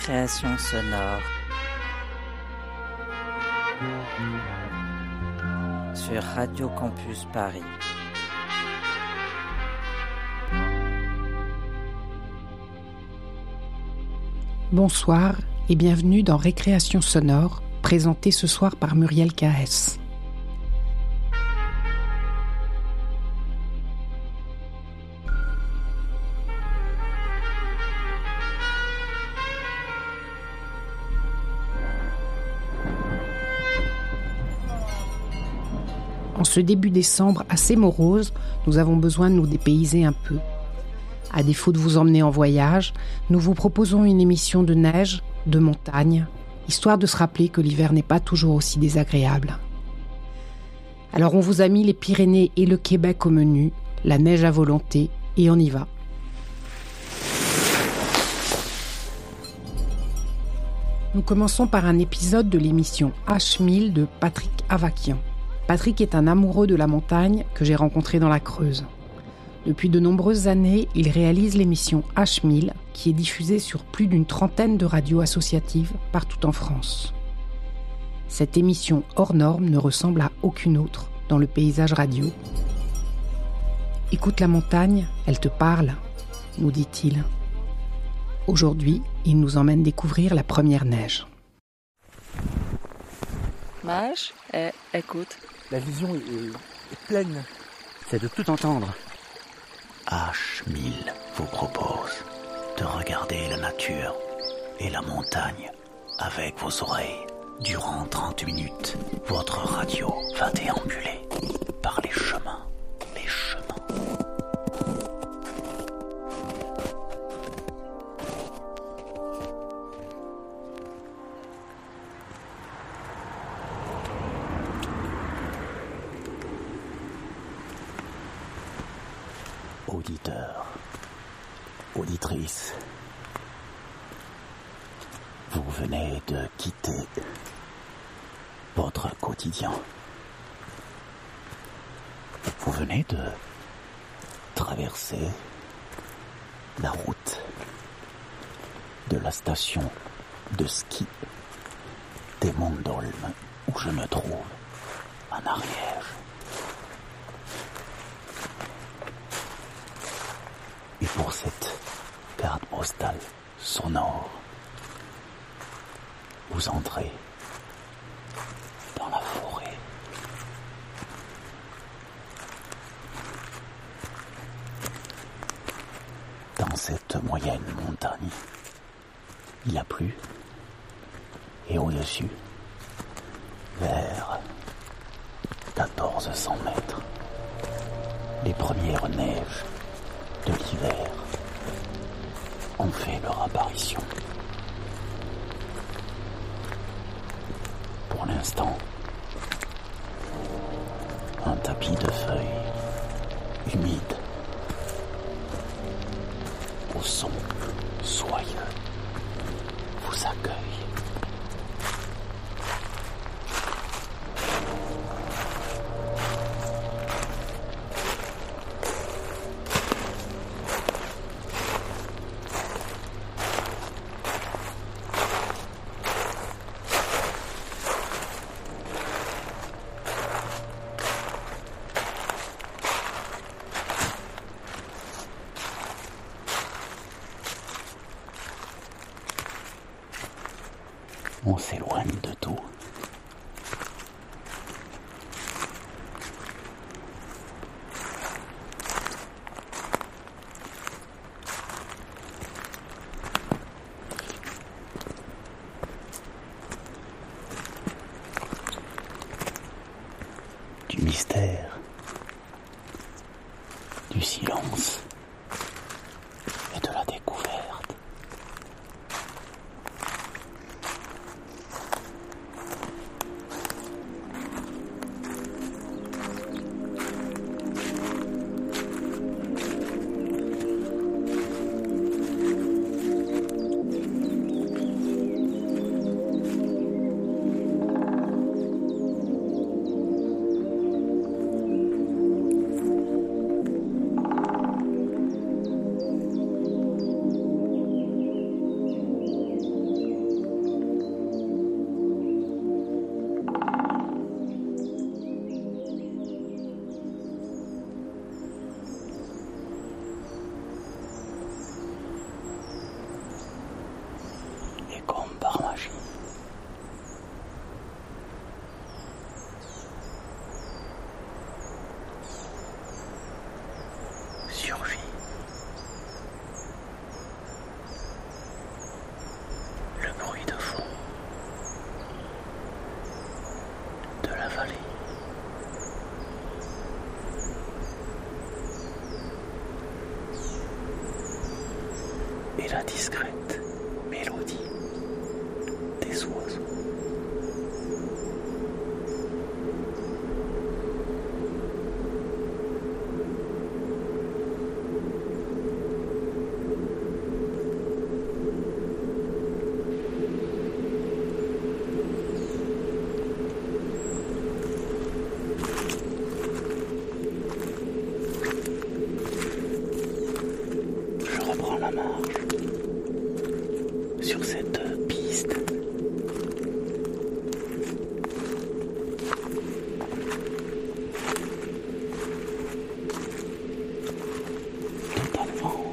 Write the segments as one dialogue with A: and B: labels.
A: Récréation sonore. Sur Radio Campus Paris.
B: Bonsoir et bienvenue dans Récréation sonore, présenté ce soir par Muriel KS. En ce début décembre assez morose, nous avons besoin de nous dépayser un peu. À défaut de vous emmener en voyage, nous vous proposons une émission de neige, de montagne, histoire de se rappeler que l'hiver n'est pas toujours aussi désagréable. Alors on vous a mis les Pyrénées et le Québec au menu, la neige à volonté, et on y va. Nous commençons par un épisode de l'émission H1000 de Patrick Avakian. Patrick est un amoureux de la montagne que j'ai rencontré dans la Creuse. Depuis de nombreuses années, il réalise l'émission H1000 qui est diffusée sur plus d'une trentaine de radios associatives partout en France. Cette émission hors norme ne ressemble à aucune autre dans le paysage radio. Écoute la montagne, elle te parle, nous dit-il. Aujourd'hui, il nous emmène découvrir la première neige.
C: Eh, écoute.
D: La vision est, est- est pleine.
A: C'est de tout entendre.
E: H1000 vous propose de regarder la nature et la montagne avec vos oreilles. Durant 30 minutes, votre radio va déambuler sonore, vous entrez dans la forêt. Dans cette moyenne montagne, il a plu. Et au-dessus, vers 1400 mètres, les premières neiges de l'hiver fait leur apparition. Pour l'instant, un tapis de feuilles humides au son soyeux vous accueille. On s'éloigne de tout. Et la discrète mélodie des oiseaux. Je reprends la marche sur cette piste. Totalement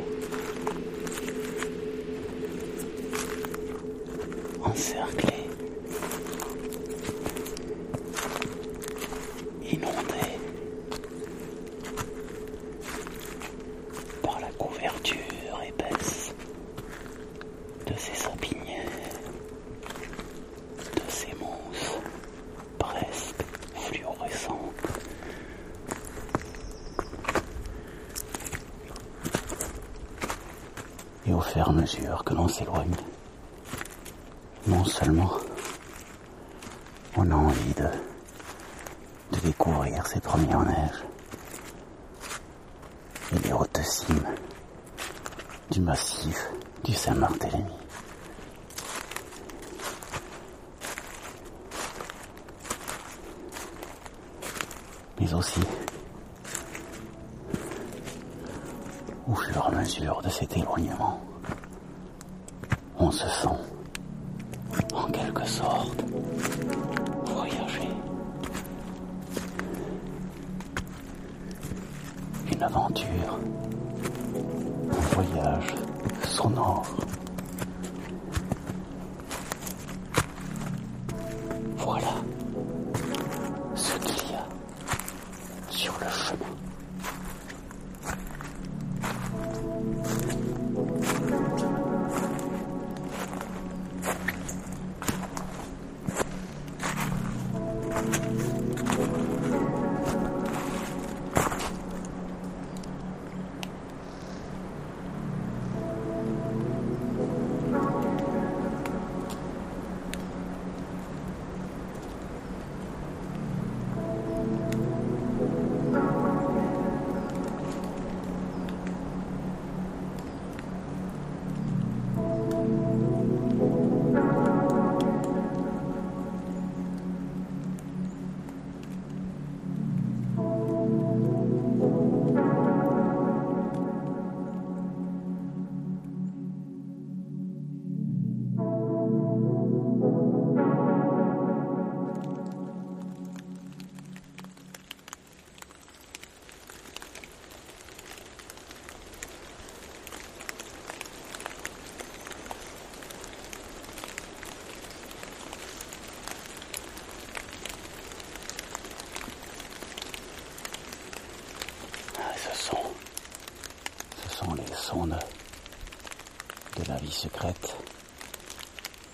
E: encerclé, inondé par la couverture épaisse de ces sapinières, de ces mousses presque fluorescentes. Et au fur et à s'éloigne, non seulement on a envie de, de découvrir ces premières neiges, et les hautes cimes du massif du Saint-Barthélemy. Mais aussi, au fur et à mesure de cet éloignement, on se sent, en quelque sorte, voyager. Une aventure, un voyage sonore.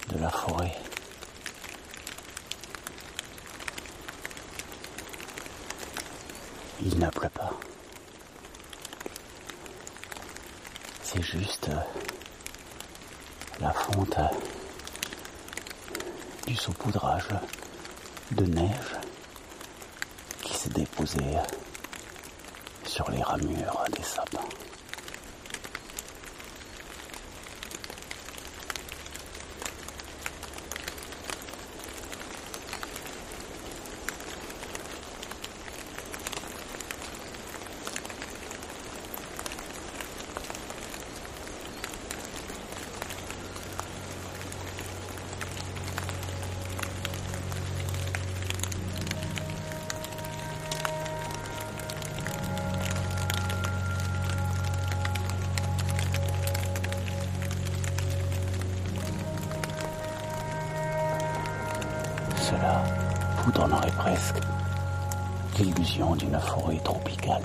E: De la forêt. Il ne pleut pas. C'est juste euh, la fonte euh, du saupoudrage de neige qui s'est déposé euh, sur les ramures des sapins. Forêt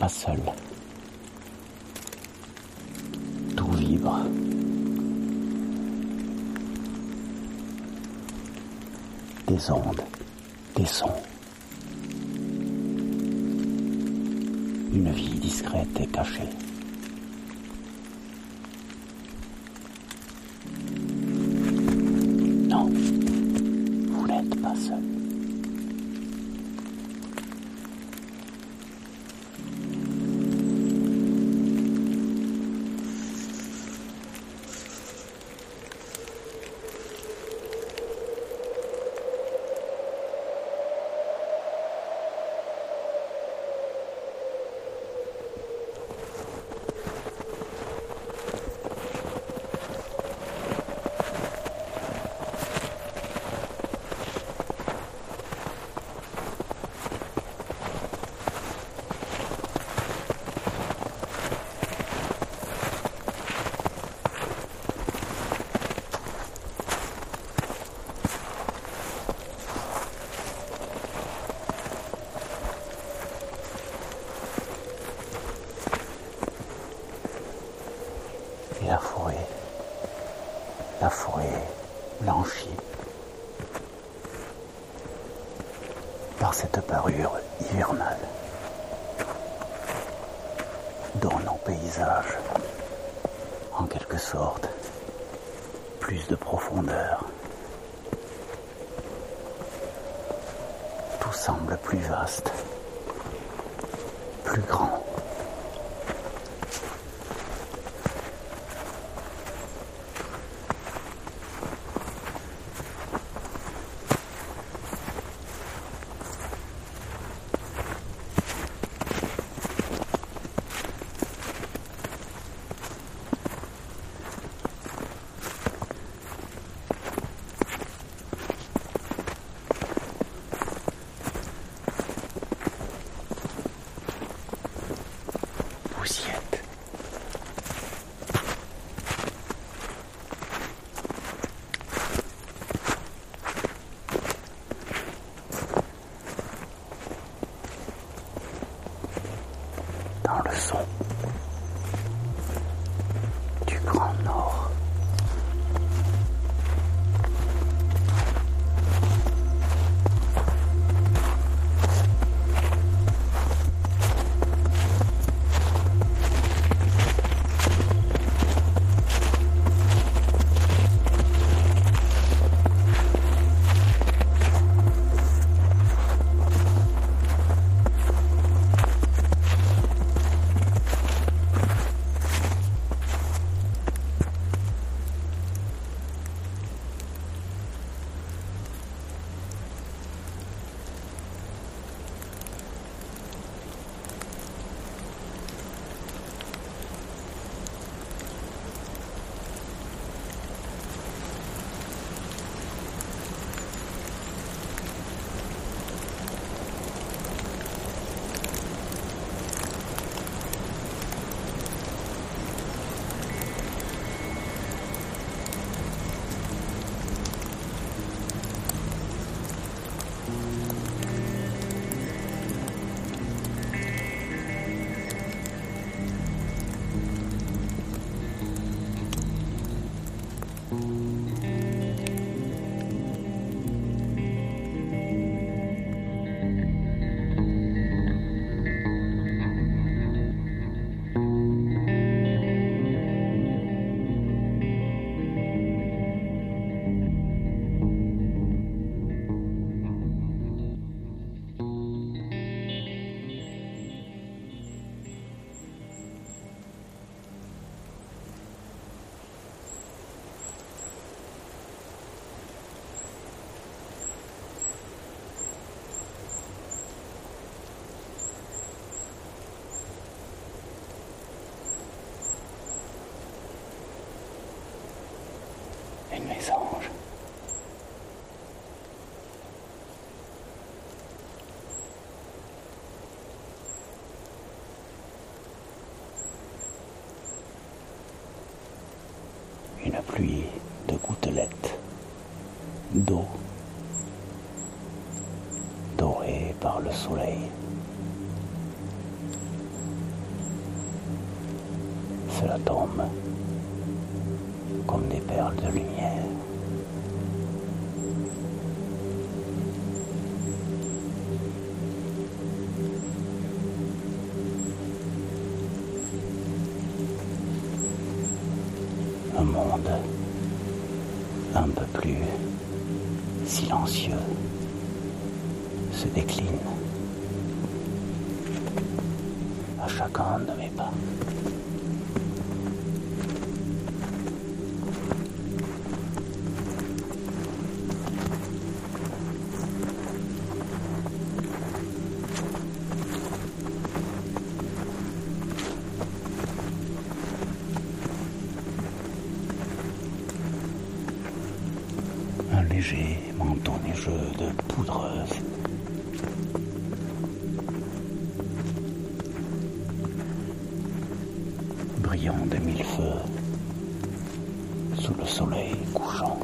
E: pas seul. Tout vibre. Des ondes, des sons. Une vie discrète et cachée. Non, vous n'êtes pas seul. Et la forêt, la forêt blanchie par cette parure hivernale donne au paysage, en quelque sorte, plus de profondeur. Tout semble plus vaste, plus grand. D'eau dorée par le soleil. Cela tombe comme des perles de lumière. Silencieux se décline à chacun de mes pas. Brillant de mille feux sous le soleil couchant.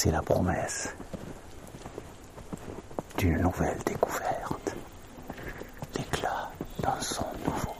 E: C'est la promesse d'une nouvelle découverte, l'éclat d'un son nouveau.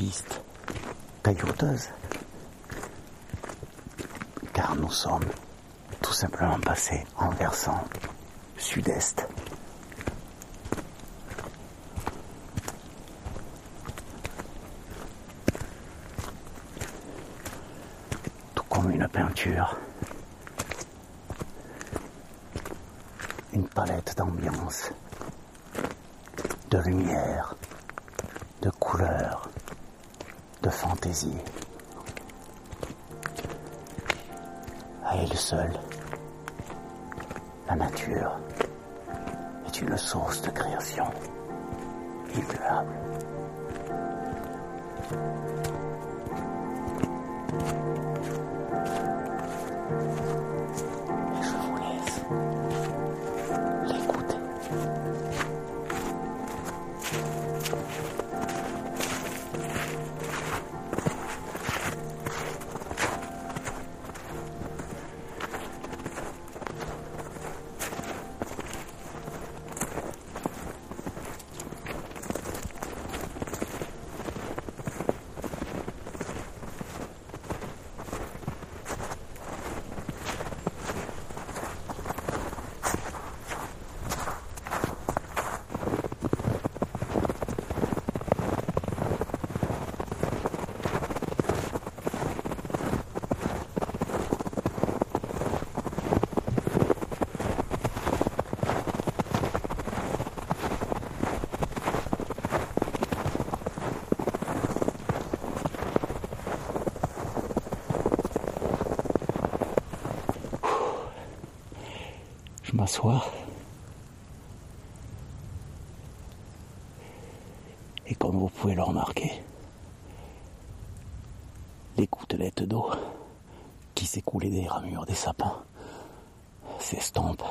E: piste Car nous sommes tout simplement passés en versant sud-est. Tout comme une peinture. Une palette d'ambiance, de lumière, de couleurs, de fantaisie. À elle seule, la nature est une source de création immuable. Et comme vous pouvez le remarquer, les gouttelettes d'eau qui s'écoulaient des ramures des sapins s'estompent.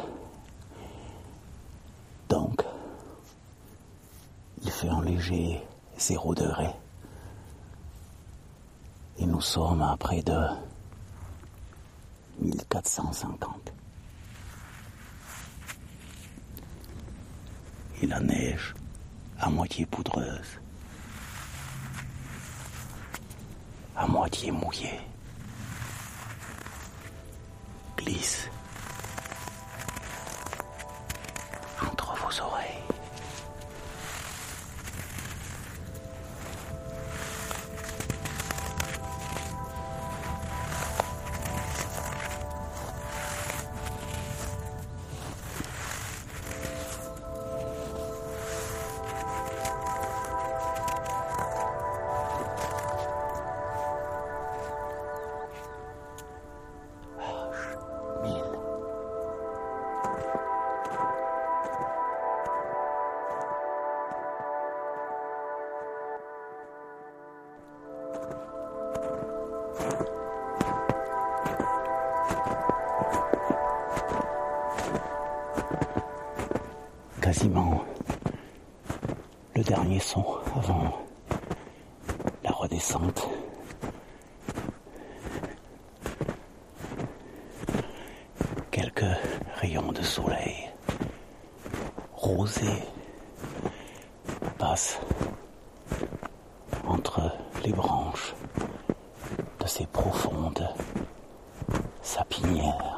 E: Donc, il fait un léger zéro degré. Et nous sommes à près de 1450. et la neige à moitié poudreuse, à moitié mouillée, glisse de soleil rosés passent entre les branches de ces profondes sapinières.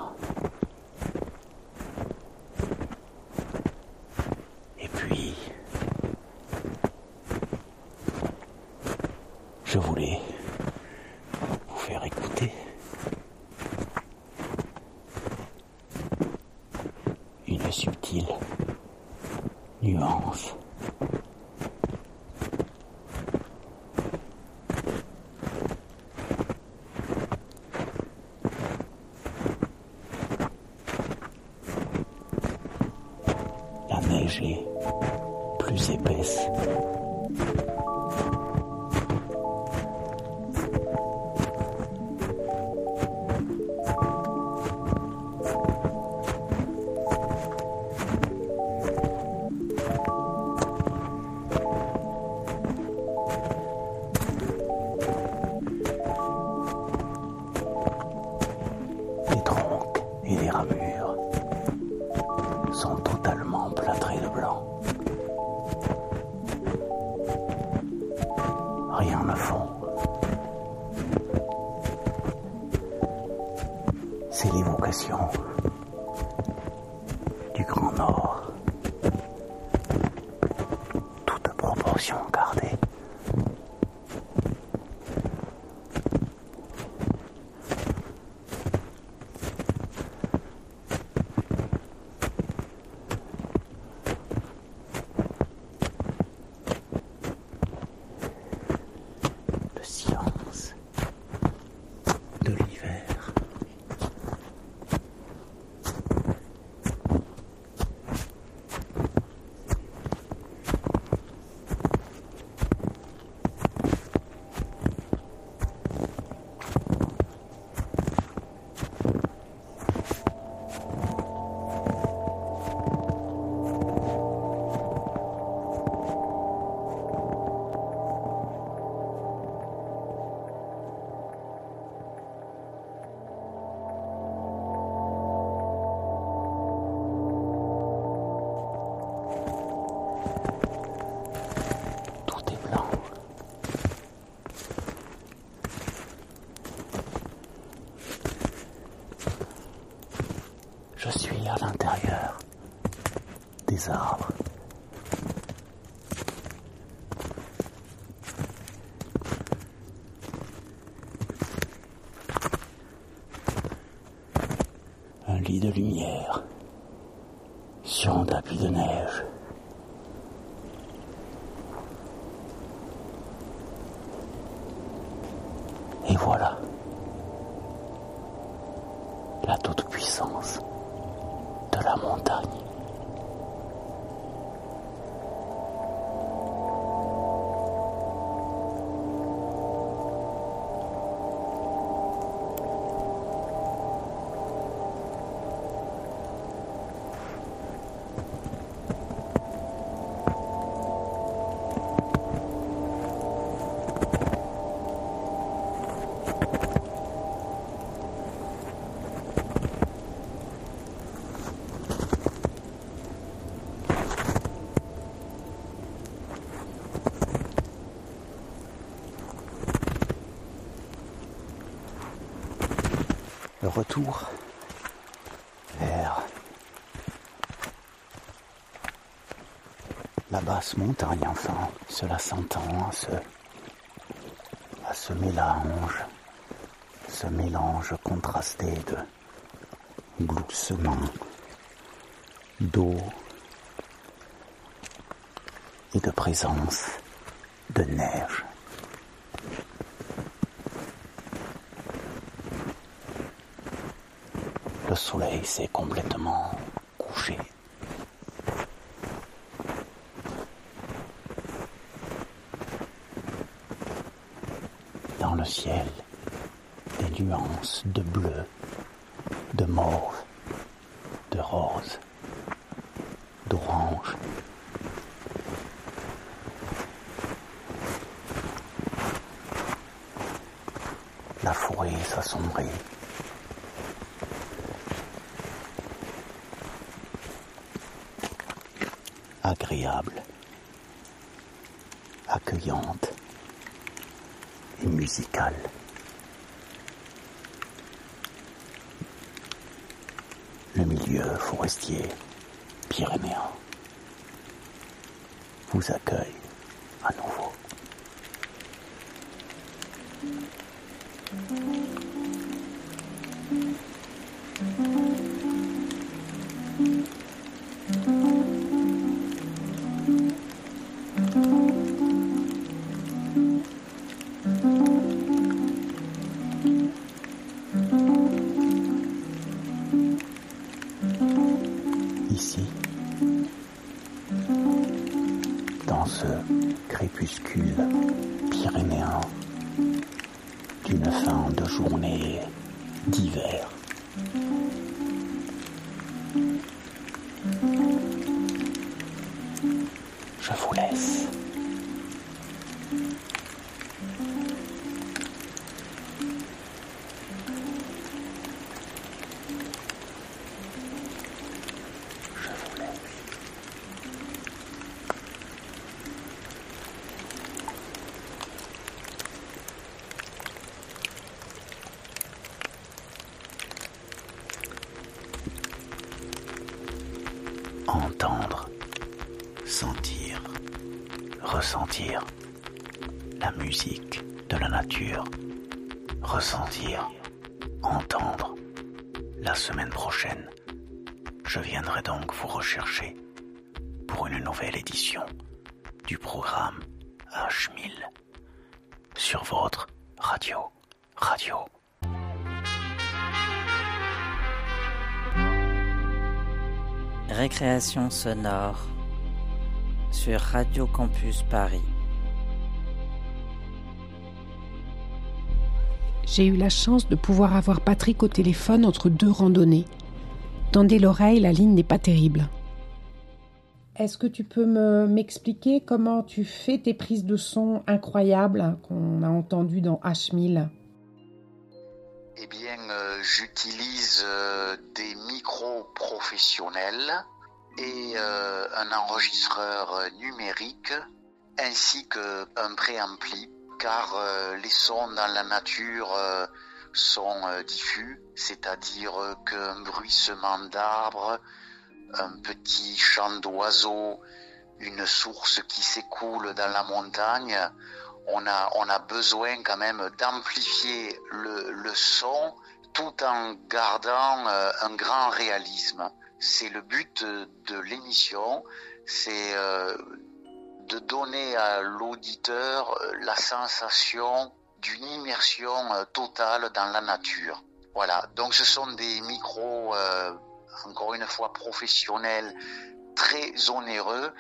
E: De lumière sur un tapis de neige. Et voilà la toute-puissance de la montagne. Retour vers la basse montagne, enfin, cela s'entend à ce, à ce mélange, ce mélange contrasté de gloussement, d'eau et de présence de neige. Soleil s'est complètement couché. Dans le ciel, des nuances de bleu, de mauve, de rose, d'orange. La forêt s'assombrit. Agréable, accueillante et musicale. Le milieu forestier pyrénéen vous accueille à nouveau. Entendre, sentir, ressentir la musique de la nature, ressentir, entendre. La semaine prochaine, je viendrai donc vous rechercher pour une nouvelle édition du programme H1000 sur votre radio. Radio.
A: Récréation sonore sur Radio Campus Paris.
B: J'ai eu la chance de pouvoir avoir Patrick au téléphone entre deux randonnées. Tendez l'oreille, la ligne n'est pas terrible. Est-ce que tu peux me m'expliquer comment tu fais tes prises de son incroyables qu'on a entendues dans H1000
F: Eh bien, euh, j'utilise euh, des micros professionnels et euh, un enregistreur numérique ainsi qu'un préampli car les sons dans la nature sont diffus, c'est-à-dire qu'un bruissement d'arbres, un petit chant d'oiseau, une source qui s'écoule dans la montagne, on a, on a besoin quand même d'amplifier le, le son tout en gardant euh, un grand réalisme. C'est le but de l'émission, c'est euh, de donner à l'auditeur euh, la sensation d'une immersion totale dans la nature. Voilà, donc ce sont des micros, encore une fois, professionnels, très onéreux,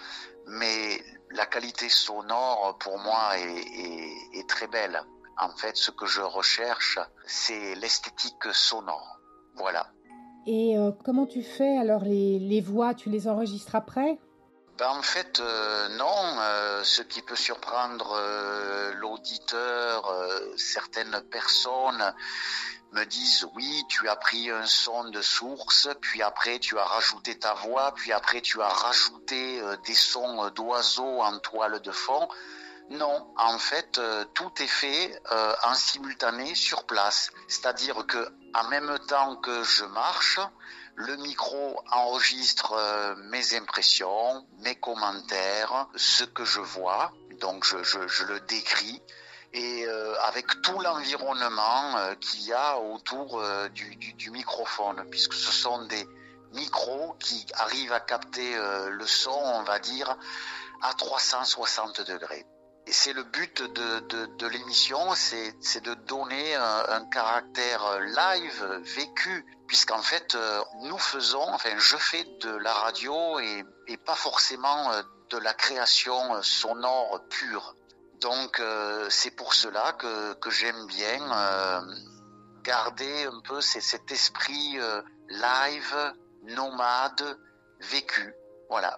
F: mais la qualité sonore pour moi est très belle. En fait, ce que je recherche, c'est l'esthétique sonore. Voilà.
B: Et euh, comment tu fais alors les, voix? Tu les enregistres après?
F: Ben, en fait, euh, non. Euh, ce qui peut surprendre l'auditeur, certaines personnes me disent oui, tu as pris un son de source, puis après tu as rajouté ta voix, puis après tu as rajouté des sons d'oiseaux en toile de fond. Non, en fait, euh, tout est fait euh, en simultané sur place. C'est-à-dire que en même temps que je marche, le micro enregistre euh, mes impressions, mes commentaires, ce que je vois. Donc je, le décris et avec tout l'environnement qu'il y a autour du, du, microphone, puisque ce sont des micros qui arrivent à capter le son, on va dire, à 360 degrés c'est le but de, l'émission, c'est de donner un, caractère live, vécu, puisqu'en fait, euh, nous faisons, enfin, je fais de la radio et, pas forcément euh, de la création sonore pure. Donc, euh, c'est pour cela que, j'aime bien garder un peu cet esprit live, nomade, vécu. Voilà,